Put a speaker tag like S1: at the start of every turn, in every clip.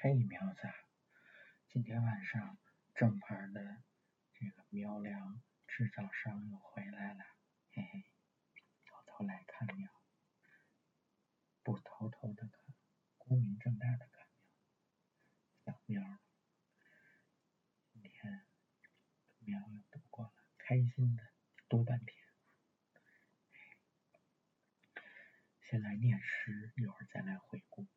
S1: 嘿，苗子，今天晚上正牌的这个苗粮制造商又回来了，嘿嘿，偷偷来看苗，不偷偷的看，光明正大的看苗，小苗，今天苗又读过了，开心的读半天。先来念诗，一会儿再来回顾。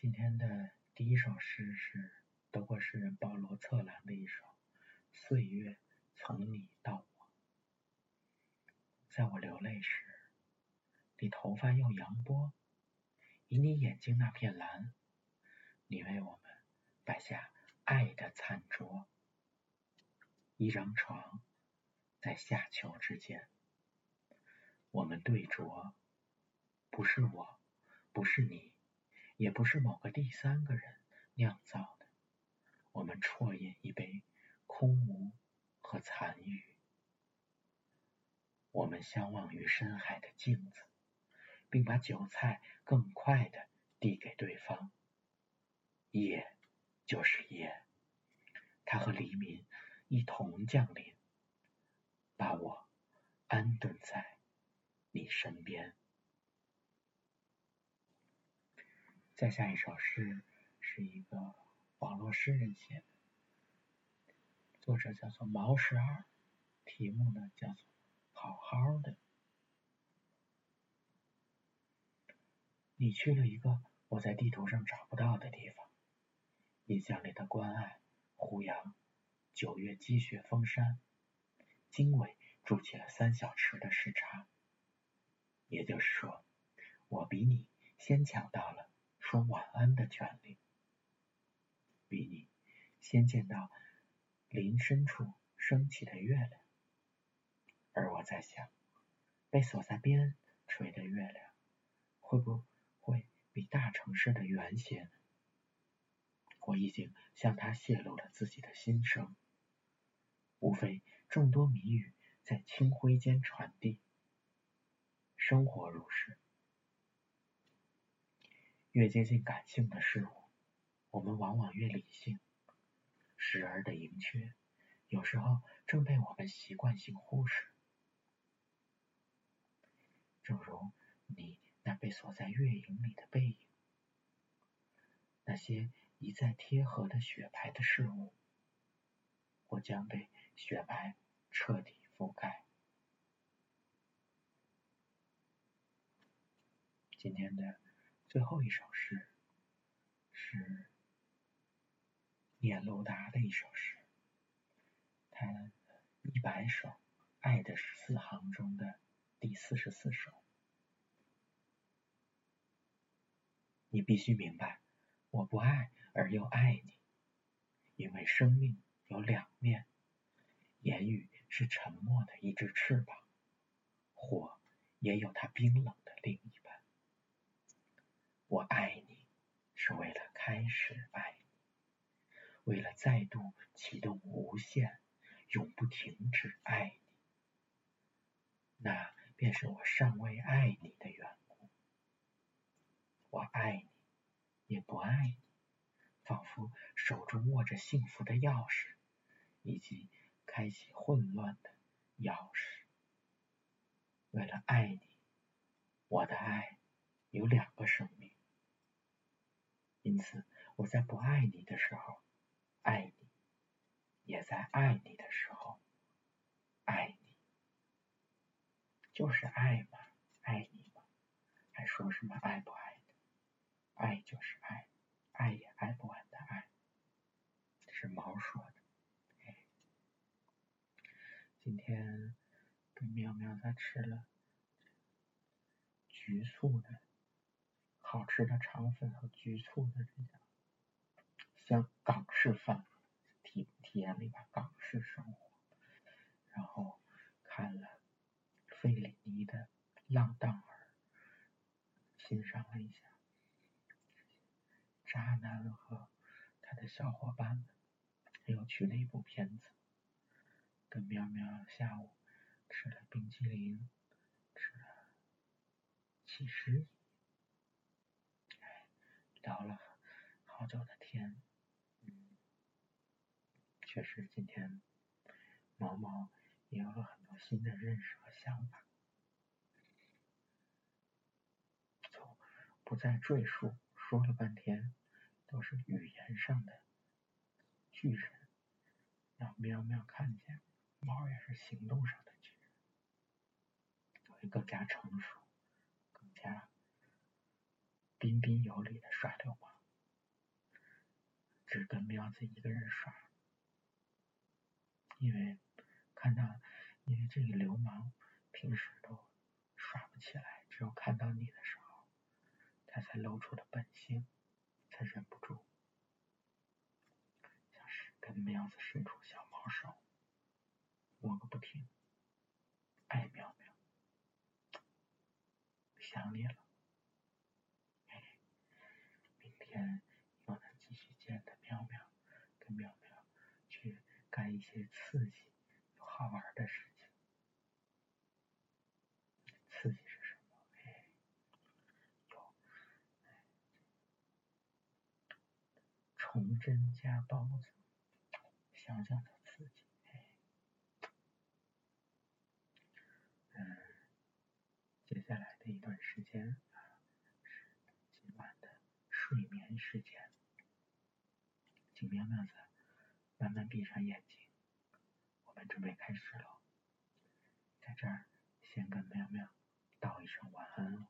S1: 今天的第一首诗是德国诗人保罗·策兰的一首《岁月从你到我》。在我流泪时，你头发又扬波，以你眼睛那片蓝，你为我们摆下爱的餐桌。一张床在夏秋之间，我们对酌。不是我，不是你，也不是某个第三个人酿造的。我们啜饮一杯空无和残余。我们相望于深海的镜子，并把酒菜更快的递给对方。夜就是夜，它和黎明一同降临，把我安顿在你身边。再下一首诗是一个网络诗人写的，作者叫做毛十二，题目呢叫做《好好的》。你去了一个我在地图上找不到的地方，印象里的关隘、胡杨、九月积雪封山，经纬筑起了三小时的时差。也就是说，我比你先抢到了。说晚安的权利，比你先见到林深处升起的月亮，而我在想，被锁在边陲的月亮，会不会比大城市的圆些？我已经向他泄露了自己的心声，无非众多谜语在清辉间传递，生活如是。越接近感性的事物，我们往往越理性。时而的盈缺，有时候正被我们习惯性忽视。正如你那被锁在月影里的背影，那些一再贴合的雪白的事物，或将被雪白彻底覆盖。今天的。最后一首诗是聂鲁达的一首诗，他一百首爱的十四行中的第四十四首。你必须明白，我不爱而又爱你，因为生命有两面，言语是沉默的一只翅膀，火也有它冰冷的另一半。我爱你，是为了开始爱你，为了再度启动无限、永不停止爱你，那便是我尚未爱你的缘故。我爱你，也不爱你，仿佛手中握着幸福的钥匙，以及开启混乱的钥匙。为了爱你，我的爱有两个生命。因此，我在不爱你的时候爱你，也在爱你的时候爱你，就是爱嘛，爱你嘛，还说什么爱不爱的？爱就是爱，爱也爱不完的爱，是毛说的。今天跟喵喵在吃了局促的。好吃的肠粉和局促的这家，像港式饭，体体验了一把港式生活，然后看了费里尼的《浪荡儿》，欣赏了一下渣男和他的小伙伴们，又去了一部片子。跟喵喵下午吃了冰淇淋，吃了七十。聊了好久的天，嗯，确实今天毛毛也有了很多新的认识和想法，就不再赘述。说了半天都是语言上的巨人，让喵喵看见，猫也是行动上的巨人，会更加成熟，更加彬彬有礼的耍流氓。只跟喵子一个人耍，因为看到，因为这个流氓平时都耍不起来，只有看到你的时候，他才露出了本性，才忍不住，像是跟喵子伸出小毛手，摸个不停，爱喵喵，想你了。干一些刺激又好玩的事情。刺激是什么？哎，有虫针加包子，想想都刺激。哎，嗯，接下来的一段时间啊，是今晚的睡眠时间，请喵喵子。慢慢闭上眼睛，准备开始了。在这儿，先跟喵喵道一声晚安喽，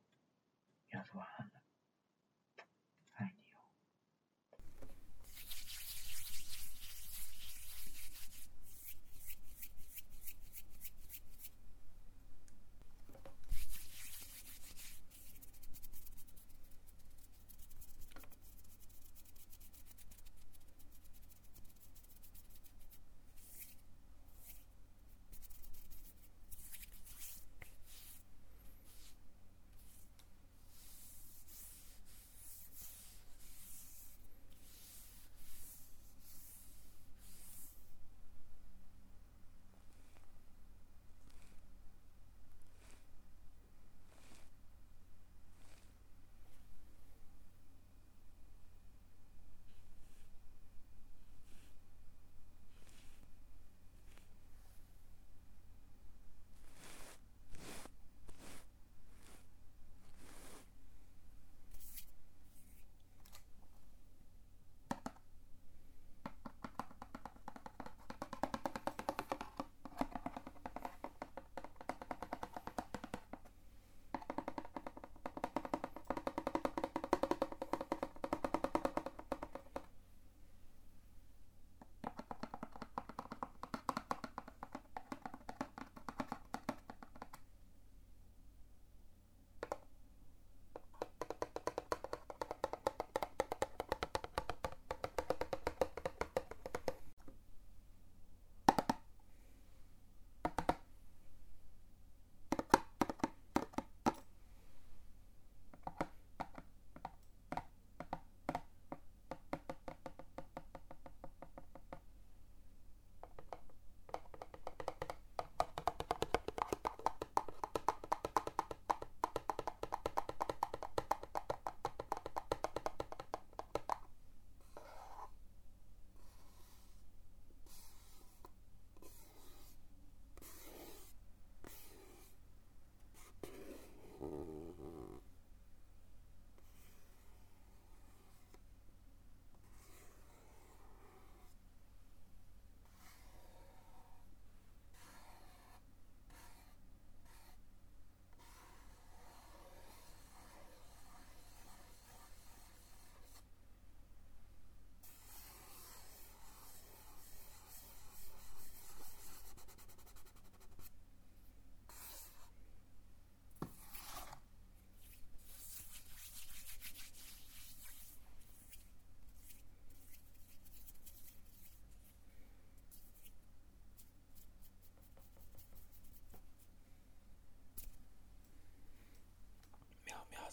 S1: 喵子晚安了。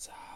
S2: So.